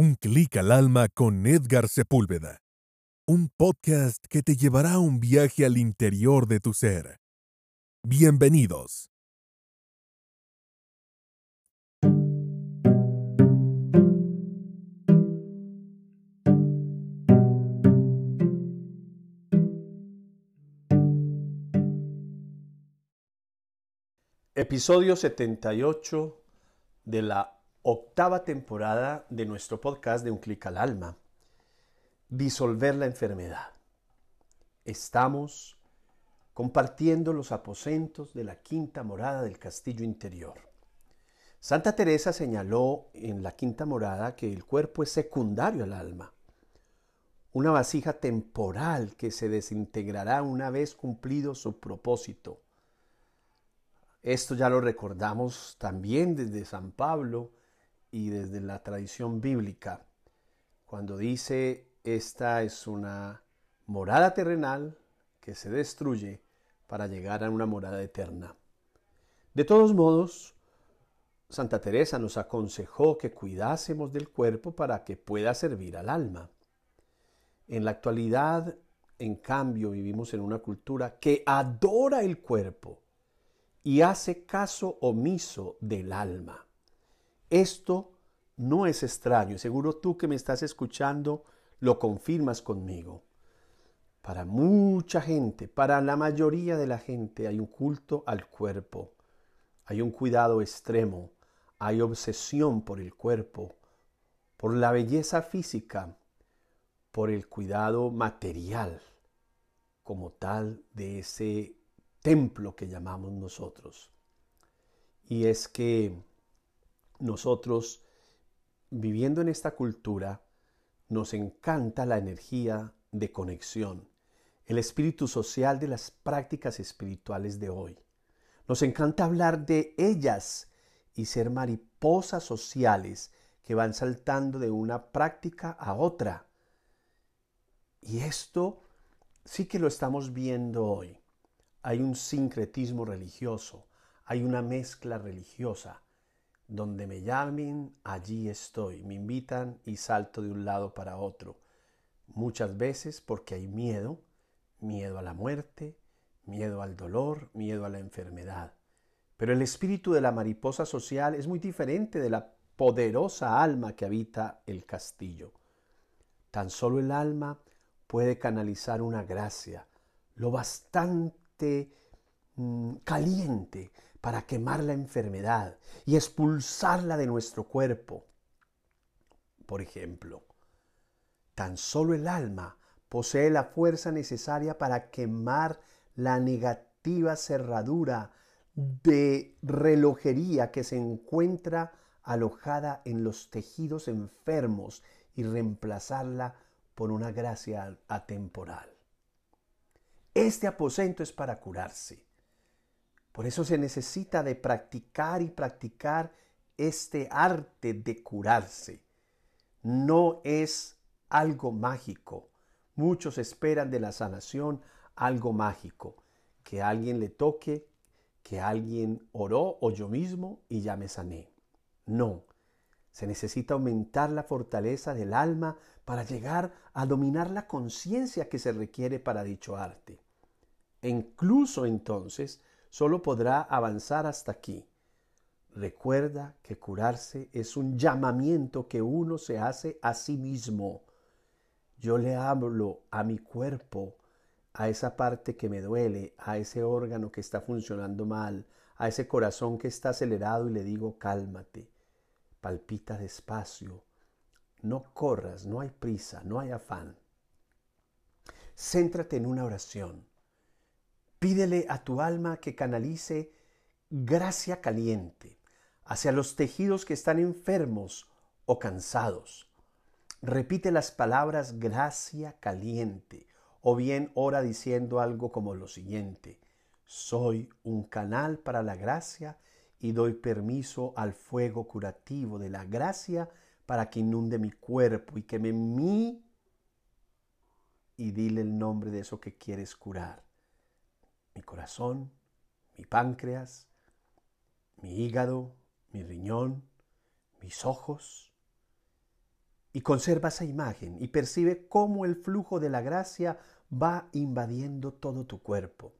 Un clic al alma con Edgar Sepúlveda. Un podcast que te llevará a un viaje al interior de tu ser. Bienvenidos. Episodio 78 de la octava temporada de nuestro podcast de Un clic al alma. Disolver la enfermedad. Estamos compartiendo los aposentos de la quinta morada del castillo interior. Santa Teresa señaló en la quinta morada que el cuerpo es secundario al alma, una vasija temporal que se desintegrará una vez cumplido su propósito. Esto ya lo recordamos también desde San Pablo y desde la tradición bíblica, cuando dice, esta es una morada terrenal que se destruye para llegar a una morada eterna. De todos modos, Santa Teresa nos aconsejó que cuidásemos del cuerpo para que pueda servir al alma. En la actualidad, en cambio, vivimos en una cultura que adora el cuerpo y hace caso omiso del alma. Esto no es extraño, seguro tú que me estás escuchando lo confirmas conmigo. Para mucha gente, para la mayoría de la gente hay un culto al cuerpo, hay un cuidado extremo, hay obsesión por el cuerpo, por la belleza física, por el cuidado material como tal de ese templo que llamamos nosotros. Y es que nosotros, viviendo en esta cultura, nos encanta la energía de conexión, el espíritu social de las prácticas espirituales de hoy. Nos encanta hablar de ellas y ser mariposas sociales que van saltando de una práctica a otra. Y esto sí que lo estamos viendo hoy. Hay un sincretismo religioso, hay una mezcla religiosa donde me llamen, allí estoy. Me invitan y salto de un lado para otro. Muchas veces porque hay miedo, miedo a la muerte, miedo al dolor, miedo a la enfermedad. Pero el espíritu de la mariposa social es muy diferente de la poderosa alma que habita el castillo. Tan solo el alma puede canalizar una gracia, lo bastante mm, caliente para quemar la enfermedad y expulsarla de nuestro cuerpo. Por ejemplo, tan solo el alma posee la fuerza necesaria para quemar la negativa cerradura de relojería que se encuentra alojada en los tejidos enfermos y reemplazarla por una gracia atemporal. Este aposento es para curarse por eso se necesita de practicar y practicar este arte de curarse. No es algo mágico. Muchos esperan de la sanación algo mágico, que alguien le toque, que alguien oró o yo mismo y ya me sané. No, se necesita aumentar la fortaleza del alma para llegar a dominar la conciencia que se requiere para dicho arte. E incluso entonces solo podrá avanzar hasta aquí. Recuerda que curarse es un llamamiento que uno se hace a sí mismo. Yo le hablo a mi cuerpo, a esa parte que me duele, a ese órgano que está funcionando mal, a ese corazón que está acelerado y le digo cálmate, palpita despacio, no corras, no hay prisa, no hay afán. Céntrate en una oración. Pídele a tu alma que canalice gracia caliente hacia los tejidos que están enfermos o cansados. Repite las palabras gracia caliente o bien ora diciendo algo como lo siguiente. Soy un canal para la gracia y doy permiso al fuego curativo de la gracia para que inunde mi cuerpo y queme mi y dile el nombre de eso que quieres curar mi corazón, mi páncreas, mi hígado, mi riñón, mis ojos. y conserva esa imagen y percibe cómo el flujo de la gracia va invadiendo todo tu cuerpo.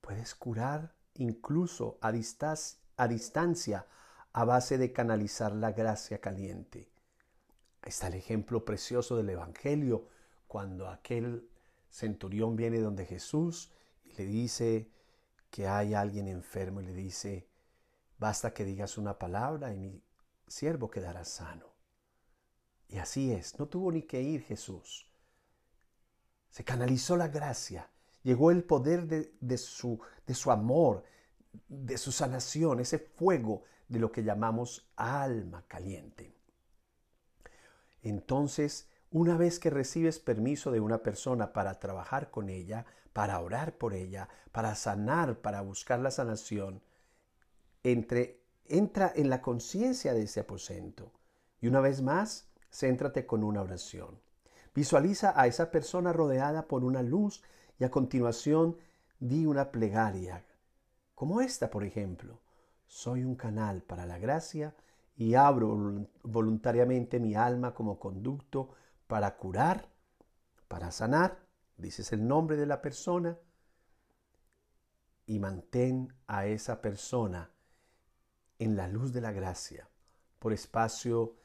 Puedes curar incluso a, a distancia a base de canalizar la gracia caliente. Está el ejemplo precioso del Evangelio, cuando aquel centurión viene donde Jesús le dice que hay alguien enfermo y le dice, basta que digas una palabra y mi siervo quedará sano. Y así es, no tuvo ni que ir Jesús. Se canalizó la gracia, llegó el poder de, su, de su amor, de su sanación, ese fuego de lo que llamamos alma caliente. Entonces, una vez que recibes permiso de una persona para trabajar con ella, para orar por ella, para sanar, para buscar la sanación, entre, entra en la conciencia de ese aposento. Y una vez más, céntrate con una oración. Visualiza a esa persona rodeada por una luz y a continuación di una plegaria, como esta, por ejemplo. Soy un canal para la gracia y abro voluntariamente mi alma como conducto para curar, para sanar, dices el nombre de la persona, y mantén a esa persona en la luz de la gracia por espacio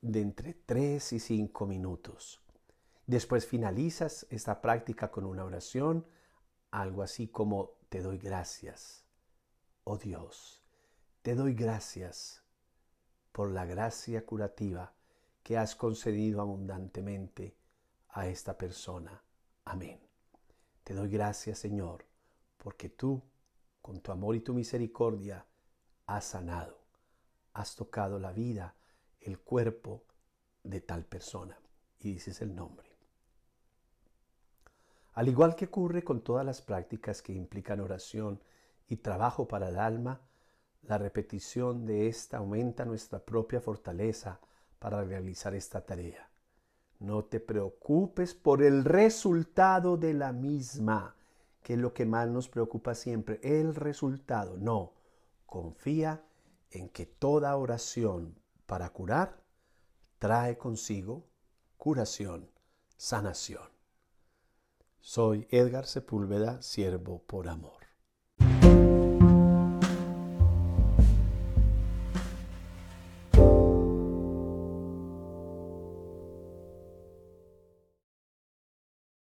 de entre 3 y 5 minutos. Después finalizas esta práctica con una oración, algo así como te doy gracias. Oh Dios, te doy gracias por la gracia curativa que has concedido abundantemente a esta persona. Amén. Te doy gracias, Señor, porque tú, con tu amor y tu misericordia, has sanado, has tocado la vida, el cuerpo de tal persona. Y dices el nombre. Al igual que ocurre con todas las prácticas que implican oración y trabajo para el alma, la repetición de esta aumenta nuestra propia fortaleza para realizar esta tarea. No te preocupes por el resultado de la misma, que es lo que más nos preocupa siempre, el resultado. No, confía en que toda oración para curar trae consigo curación, sanación. Soy Edgar Sepúlveda, siervo por amor.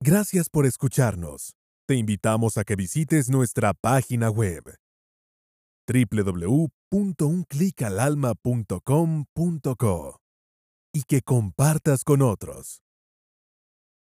Gracias por escucharnos. Te invitamos a que visites nuestra página web www.unclicalalma.com.co y que compartas con otros.